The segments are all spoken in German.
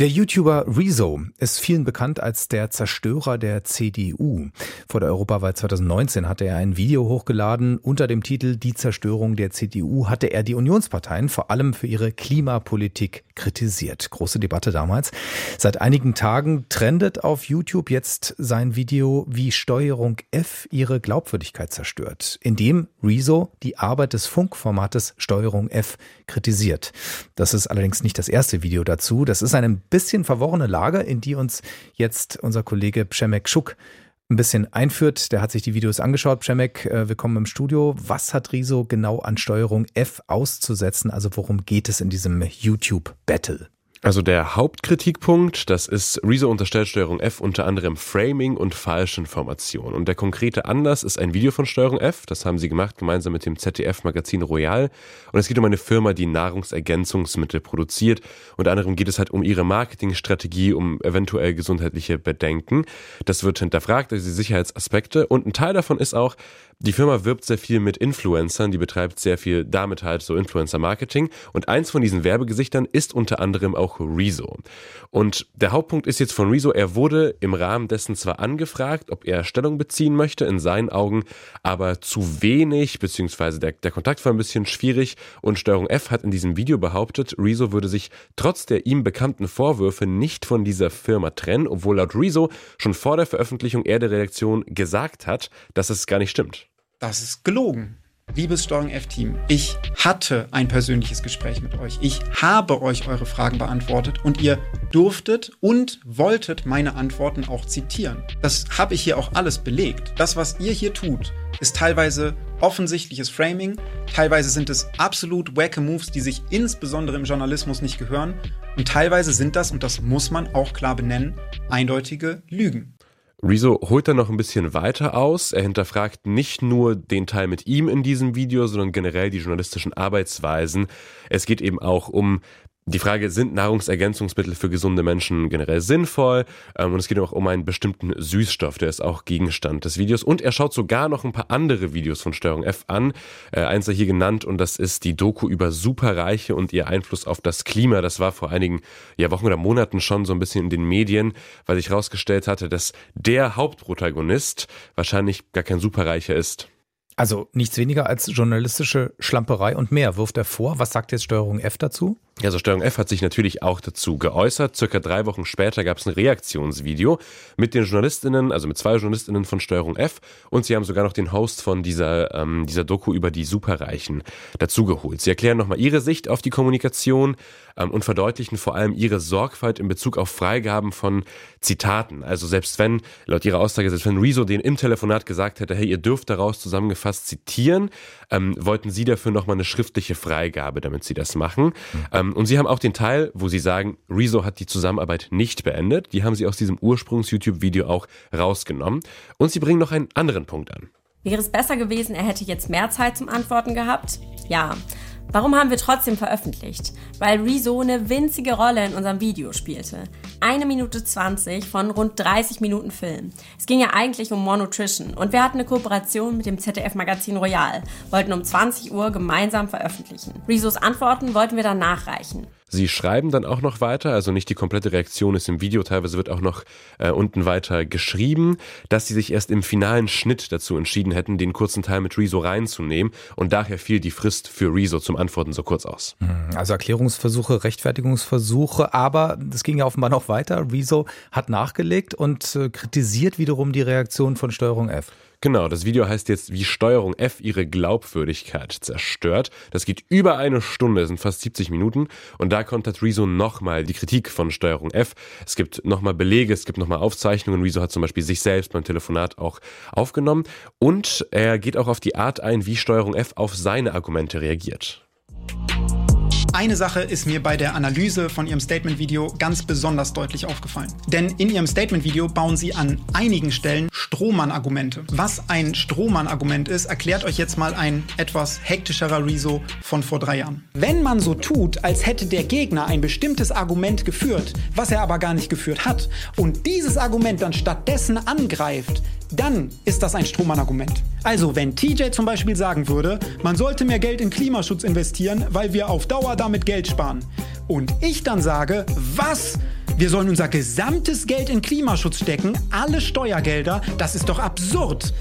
der YouTuber Rezo ist vielen bekannt als der Zerstörer der CDU. Vor der Europawahl 2019 hatte er ein Video hochgeladen. Unter dem Titel Die Zerstörung der CDU hatte er die Unionsparteien vor allem für ihre Klimapolitik kritisiert. Große Debatte damals. Seit einigen Tagen trendet auf YouTube jetzt sein Video, wie Steuerung F ihre Glaubwürdigkeit zerstört, indem Rezo die Arbeit des Funkformates Steuerung F kritisiert. Das ist allerdings nicht das erste Video dazu. Das ist eine bisschen verworrene Lage, in die uns jetzt unser Kollege Przemek Schuk ein bisschen einführt. Der hat sich die Videos angeschaut. Przemek, äh, willkommen im Studio. Was hat Riso genau an Steuerung F auszusetzen? Also worum geht es in diesem YouTube-Battle? Also der Hauptkritikpunkt, das ist Rezo unterstellt Steuerung F unter anderem Framing und falsche Informationen. Und der konkrete Anlass ist ein Video von Steuerung F, das haben sie gemacht gemeinsam mit dem ZDF-Magazin Royal. Und es geht um eine Firma, die Nahrungsergänzungsmittel produziert. Unter anderem geht es halt um ihre Marketingstrategie, um eventuell gesundheitliche Bedenken. Das wird hinterfragt, also die Sicherheitsaspekte. Und ein Teil davon ist auch, die Firma wirbt sehr viel mit Influencern, die betreibt sehr viel damit halt so Influencer-Marketing. Und eins von diesen Werbegesichtern ist unter anderem auch Rezo. Und der Hauptpunkt ist jetzt von Rezo, er wurde im Rahmen dessen zwar angefragt, ob er Stellung beziehen möchte, in seinen Augen aber zu wenig, beziehungsweise der, der Kontakt war ein bisschen schwierig und Steuerung F hat in diesem Video behauptet, Rezo würde sich trotz der ihm bekannten Vorwürfe nicht von dieser Firma trennen, obwohl laut Rezo schon vor der Veröffentlichung er der Redaktion gesagt hat, dass es gar nicht stimmt. Das ist gelogen. Liebes Steuerung F-Team, ich hatte ein persönliches Gespräch mit euch. Ich habe euch eure Fragen beantwortet und ihr durftet und wolltet meine Antworten auch zitieren. Das habe ich hier auch alles belegt. Das, was ihr hier tut, ist teilweise offensichtliches Framing, teilweise sind es absolut wacke Moves, die sich insbesondere im Journalismus nicht gehören und teilweise sind das, und das muss man auch klar benennen, eindeutige Lügen. Rezo holt dann noch ein bisschen weiter aus. Er hinterfragt nicht nur den Teil mit ihm in diesem Video, sondern generell die journalistischen Arbeitsweisen. Es geht eben auch um die Frage, sind Nahrungsergänzungsmittel für gesunde Menschen generell sinnvoll? Ähm, und es geht auch um einen bestimmten Süßstoff, der ist auch Gegenstand des Videos. Und er schaut sogar noch ein paar andere Videos von Steuerung F an. Äh, eins sei hier genannt und das ist die Doku über Superreiche und ihr Einfluss auf das Klima. Das war vor einigen ja, Wochen oder Monaten schon so ein bisschen in den Medien, weil sich herausgestellt hatte, dass der Hauptprotagonist wahrscheinlich gar kein Superreicher ist. Also nichts weniger als journalistische Schlamperei und mehr wirft er vor. Was sagt jetzt Steuerung F dazu? Also Steuerung F hat sich natürlich auch dazu geäußert. Circa drei Wochen später gab es ein Reaktionsvideo mit den Journalistinnen, also mit zwei Journalistinnen von Steuerung F und sie haben sogar noch den Host von dieser, ähm, dieser Doku über die Superreichen dazugeholt. Sie erklären nochmal ihre Sicht auf die Kommunikation ähm, und verdeutlichen vor allem ihre Sorgfalt in Bezug auf Freigaben von Zitaten. Also selbst wenn, laut ihrer Aussage, selbst wenn Rezo den im Telefonat gesagt hätte, hey, ihr dürft daraus zusammengefasst zitieren, ähm, wollten sie dafür nochmal eine schriftliche Freigabe, damit sie das machen. Mhm. Ähm, und sie haben auch den Teil, wo sie sagen, Rezo hat die Zusammenarbeit nicht beendet. Die haben sie aus diesem Ursprungs-YouTube-Video auch rausgenommen. Und sie bringen noch einen anderen Punkt an. Wäre es besser gewesen, er hätte jetzt mehr Zeit zum Antworten gehabt? Ja. Warum haben wir trotzdem veröffentlicht? Weil Rezo eine winzige Rolle in unserem Video spielte. Eine Minute 20 von rund 30 Minuten Film. Es ging ja eigentlich um Monutrition und wir hatten eine Kooperation mit dem ZDF-Magazin Royal, wollten um 20 Uhr gemeinsam veröffentlichen. Rezos Antworten wollten wir dann nachreichen. Sie schreiben dann auch noch weiter, also nicht die komplette Reaktion ist im Video, teilweise wird auch noch äh, unten weiter geschrieben, dass sie sich erst im finalen Schnitt dazu entschieden hätten, den kurzen Teil mit Rezo reinzunehmen und daher fiel die Frist für Rezo zum Antworten so kurz aus. Hm, also Erklärungsversuche, Rechtfertigungsversuche, aber es ging ja offenbar noch weiter. Rezo hat nachgelegt und äh, kritisiert wiederum die Reaktion von Steuerung F. Genau, das Video heißt jetzt, wie Steuerung F ihre Glaubwürdigkeit zerstört. Das geht über eine Stunde, sind fast 70 Minuten. Und da kontert Rezo nochmal die Kritik von Steuerung F. Es gibt nochmal Belege, es gibt nochmal Aufzeichnungen. Rezo hat zum Beispiel sich selbst beim Telefonat auch aufgenommen. Und er geht auch auf die Art ein, wie Steuerung F auf seine Argumente reagiert. Eine Sache ist mir bei der Analyse von ihrem Statement-Video ganz besonders deutlich aufgefallen. Denn in ihrem Statement-Video bauen sie an einigen Stellen Strohmann-Argumente. Was ein Strohmann-Argument ist, erklärt euch jetzt mal ein etwas hektischerer Rezo von vor drei Jahren. Wenn man so tut, als hätte der Gegner ein bestimmtes Argument geführt, was er aber gar nicht geführt hat, und dieses Argument dann stattdessen angreift, dann ist das ein Strohmann-Argument. Also wenn TJ zum Beispiel sagen würde, man sollte mehr Geld in Klimaschutz investieren, weil wir auf Dauer damit Geld sparen. Und ich dann sage, was? Wir sollen unser gesamtes Geld in Klimaschutz stecken, alle Steuergelder, das ist doch absurd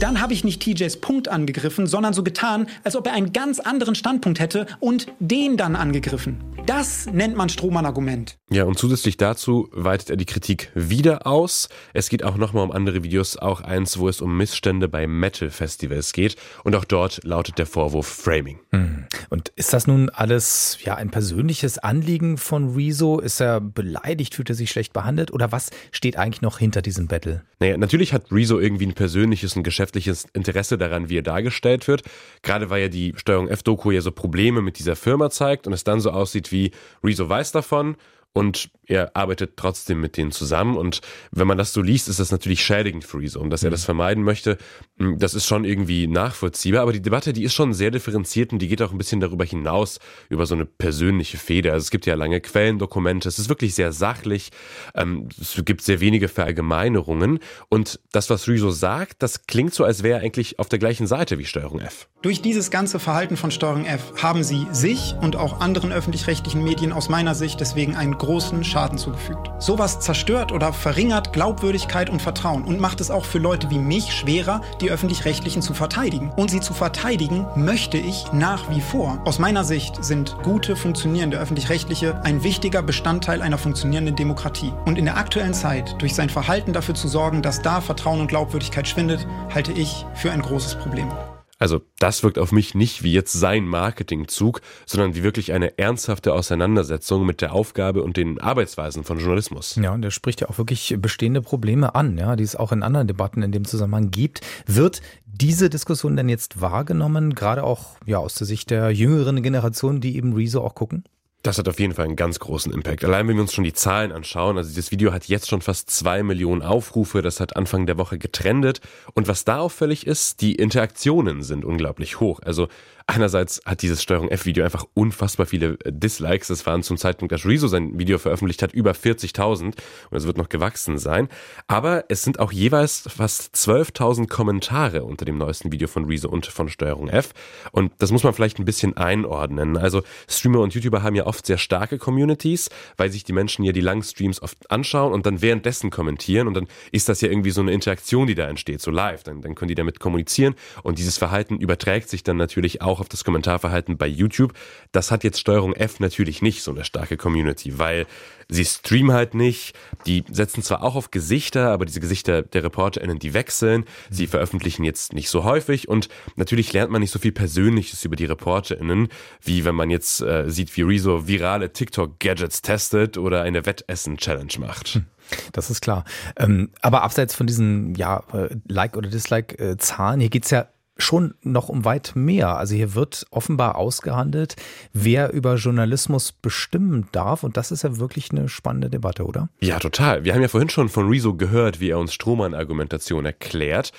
dann habe ich nicht TJs Punkt angegriffen, sondern so getan, als ob er einen ganz anderen Standpunkt hätte und den dann angegriffen. Das nennt man Strohmann-Argument. Ja, und zusätzlich dazu weitet er die Kritik wieder aus. Es geht auch nochmal um andere Videos, auch eins, wo es um Missstände bei Metal-Festivals geht. Und auch dort lautet der Vorwurf Framing. Hm. Und ist das nun alles ja ein persönliches Anliegen von Rezo? Ist er beleidigt? Fühlt er sich schlecht behandelt? Oder was steht eigentlich noch hinter diesem Battle? Naja, natürlich hat Rezo irgendwie ein persönliches, ein geschäftliches Interesse daran, wie er dargestellt wird. Gerade weil ja die Steuerung F-Doku ja so Probleme mit dieser Firma zeigt und es dann so aussieht wie Rezo weiß davon und er arbeitet trotzdem mit denen zusammen. Und wenn man das so liest, ist das natürlich schädigend für Rezo. Und dass er das mhm. vermeiden möchte, hm, das ist schon irgendwie nachvollziehbar. Aber die Debatte, die ist schon sehr differenziert und die geht auch ein bisschen darüber hinaus, über so eine persönliche Feder. Also es gibt ja lange Quellendokumente, es ist wirklich sehr sachlich, ähm, es gibt sehr wenige Verallgemeinerungen. Und das, was Rezo sagt, das klingt so, als wäre er eigentlich auf der gleichen Seite wie Steuerung F. Durch dieses ganze Verhalten von Steuerung F haben sie sich und auch anderen öffentlich-rechtlichen Medien aus meiner Sicht deswegen einen großen Schaden zugefügt. Sowas zerstört oder verringert Glaubwürdigkeit und Vertrauen und macht es auch für Leute wie mich schwerer, die öffentlich-rechtlichen zu verteidigen. Und sie zu verteidigen möchte ich nach wie vor. Aus meiner Sicht sind gute, funktionierende öffentlich-rechtliche ein wichtiger Bestandteil einer funktionierenden Demokratie. Und in der aktuellen Zeit durch sein Verhalten dafür zu sorgen, dass da Vertrauen und Glaubwürdigkeit schwindet, halte ich für ein großes Problem. Also das wirkt auf mich nicht wie jetzt sein Marketingzug, sondern wie wirklich eine ernsthafte Auseinandersetzung mit der Aufgabe und den Arbeitsweisen von Journalismus. Ja, und er spricht ja auch wirklich bestehende Probleme an, ja, die es auch in anderen Debatten in dem Zusammenhang gibt. Wird diese Diskussion denn jetzt wahrgenommen, gerade auch ja aus der Sicht der jüngeren Generation, die eben Rezo auch gucken? Das hat auf jeden Fall einen ganz großen Impact. Allein wenn wir uns schon die Zahlen anschauen, also dieses Video hat jetzt schon fast zwei Millionen Aufrufe, das hat Anfang der Woche getrendet. Und was da auffällig ist, die Interaktionen sind unglaublich hoch. Also Einerseits hat dieses Steuerung F-Video einfach unfassbar viele äh, Dislikes. Das waren zum Zeitpunkt, dass Rezo sein Video veröffentlicht hat, über 40.000 und es wird noch gewachsen sein. Aber es sind auch jeweils fast 12.000 Kommentare unter dem neuesten Video von Rezo und von Steuerung F. Und das muss man vielleicht ein bisschen einordnen. Also Streamer und YouTuber haben ja oft sehr starke Communities, weil sich die Menschen ja die langen Streams oft anschauen und dann währenddessen kommentieren und dann ist das ja irgendwie so eine Interaktion, die da entsteht, so live. Dann, dann können die damit kommunizieren und dieses Verhalten überträgt sich dann natürlich auch auch auf das Kommentarverhalten bei YouTube. Das hat jetzt Steuerung F natürlich nicht so eine starke Community, weil sie streamen halt nicht. Die setzen zwar auch auf Gesichter, aber diese Gesichter der ReporterInnen, die wechseln. Sie veröffentlichen jetzt nicht so häufig und natürlich lernt man nicht so viel Persönliches über die ReporterInnen, wie wenn man jetzt äh, sieht, wie Rezo virale TikTok-Gadgets testet oder eine Wettessen-Challenge macht. Hm. Das ist klar. Ähm, aber abseits von diesen ja, äh, Like- oder Dislike-Zahlen, hier geht's ja schon noch um weit mehr. Also hier wird offenbar ausgehandelt, wer über Journalismus bestimmen darf. Und das ist ja wirklich eine spannende Debatte, oder? Ja, total. Wir haben ja vorhin schon von Rezo gehört, wie er uns Strohmann-Argumentation erklärt.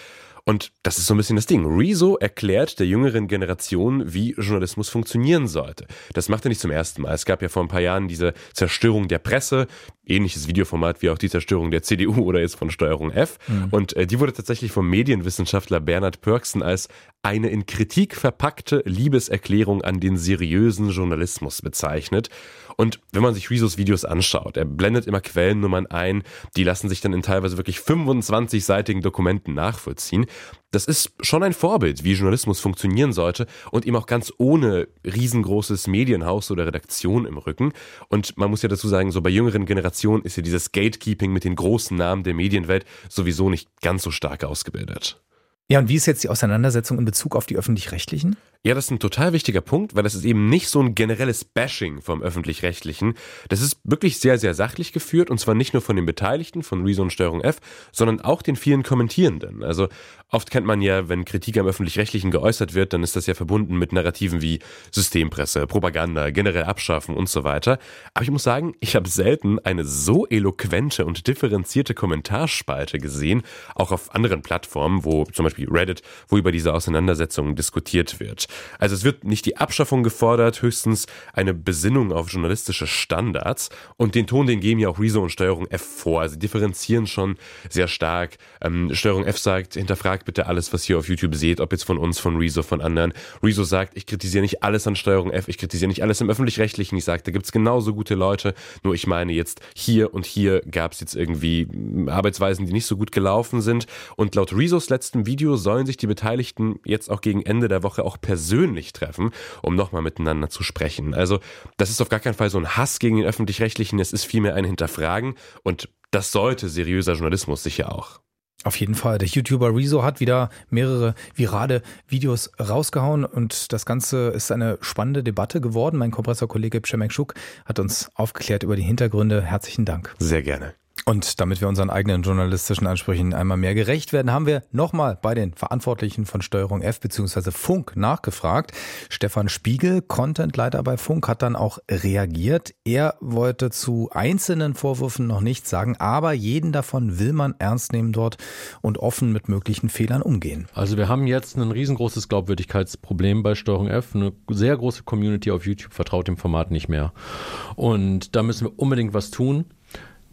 Und das ist so ein bisschen das Ding. Rezo erklärt der jüngeren Generation, wie Journalismus funktionieren sollte. Das macht er nicht zum ersten Mal. Es gab ja vor ein paar Jahren diese Zerstörung der Presse, ähnliches Videoformat wie auch die Zerstörung der CDU oder jetzt von Steuerung F. Mhm. Und äh, die wurde tatsächlich vom Medienwissenschaftler Bernhard Pörksen als eine in Kritik verpackte Liebeserklärung an den seriösen Journalismus bezeichnet. Und wenn man sich Rezos Videos anschaut, er blendet immer Quellennummern ein, die lassen sich dann in teilweise wirklich 25-seitigen Dokumenten nachvollziehen. Das ist schon ein Vorbild, wie Journalismus funktionieren sollte und eben auch ganz ohne riesengroßes Medienhaus oder Redaktion im Rücken. Und man muss ja dazu sagen, so bei jüngeren Generationen ist ja dieses Gatekeeping mit den großen Namen der Medienwelt sowieso nicht ganz so stark ausgebildet. Ja, und wie ist jetzt die Auseinandersetzung in Bezug auf die öffentlich-rechtlichen? Ja, das ist ein total wichtiger Punkt, weil das ist eben nicht so ein generelles Bashing vom öffentlich-rechtlichen. Das ist wirklich sehr, sehr sachlich geführt und zwar nicht nur von den Beteiligten von und Steuerung F, sondern auch den vielen Kommentierenden. Also oft kennt man ja, wenn Kritik am öffentlich-rechtlichen geäußert wird, dann ist das ja verbunden mit Narrativen wie Systempresse, Propaganda, generell Abschaffen und so weiter. Aber ich muss sagen, ich habe selten eine so eloquente und differenzierte Kommentarspalte gesehen, auch auf anderen Plattformen, wo zum Beispiel Reddit, wo über diese Auseinandersetzungen diskutiert wird. Also es wird nicht die Abschaffung gefordert, höchstens eine Besinnung auf journalistische Standards. Und den Ton, den geben ja auch Rezo und Steuerung F vor. Also differenzieren schon sehr stark. Ähm, Steuerung F sagt, hinterfragt bitte alles, was ihr auf YouTube seht, ob jetzt von uns, von Rezo, von anderen. Rezo sagt, ich kritisiere nicht alles an Steuerung F, ich kritisiere nicht alles im Öffentlich-Rechtlichen. Ich sage, da gibt's genauso gute Leute. Nur ich meine jetzt, hier und hier gab's jetzt irgendwie Arbeitsweisen, die nicht so gut gelaufen sind. Und laut Rezos letztem Video sollen sich die Beteiligten jetzt auch gegen Ende der Woche auch persönlich treffen, um nochmal miteinander zu sprechen. Also das ist auf gar keinen Fall so ein Hass gegen den öffentlich-rechtlichen, es ist vielmehr ein Hinterfragen und das sollte seriöser Journalismus sicher auch. Auf jeden Fall. Der YouTuber Rezo hat wieder mehrere virale Videos rausgehauen und das Ganze ist eine spannende Debatte geworden. Mein Kompressorkollege Przemek Schuk hat uns aufgeklärt über die Hintergründe. Herzlichen Dank. Sehr gerne. Und damit wir unseren eigenen journalistischen Ansprüchen einmal mehr gerecht werden, haben wir nochmal bei den Verantwortlichen von Steuerung F bzw. Funk nachgefragt. Stefan Spiegel, Contentleiter bei Funk, hat dann auch reagiert. Er wollte zu einzelnen Vorwürfen noch nichts sagen, aber jeden davon will man ernst nehmen dort und offen mit möglichen Fehlern umgehen. Also wir haben jetzt ein riesengroßes Glaubwürdigkeitsproblem bei Steuerung F. Eine sehr große Community auf YouTube vertraut dem Format nicht mehr. Und da müssen wir unbedingt was tun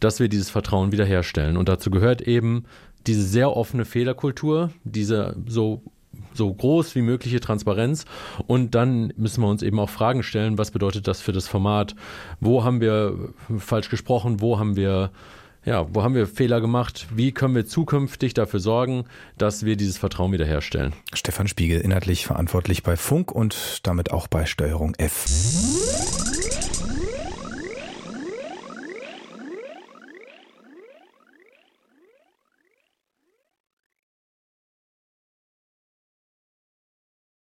dass wir dieses Vertrauen wiederherstellen. Und dazu gehört eben diese sehr offene Fehlerkultur, diese so so groß wie mögliche Transparenz. Und dann müssen wir uns eben auch Fragen stellen, was bedeutet das für das Format? Wo haben wir falsch gesprochen? Wo haben wir ja, wo haben wir Fehler gemacht? Wie können wir zukünftig dafür sorgen, dass wir dieses Vertrauen wiederherstellen? Stefan Spiegel, inhaltlich verantwortlich bei Funk und damit auch bei Steuerung F.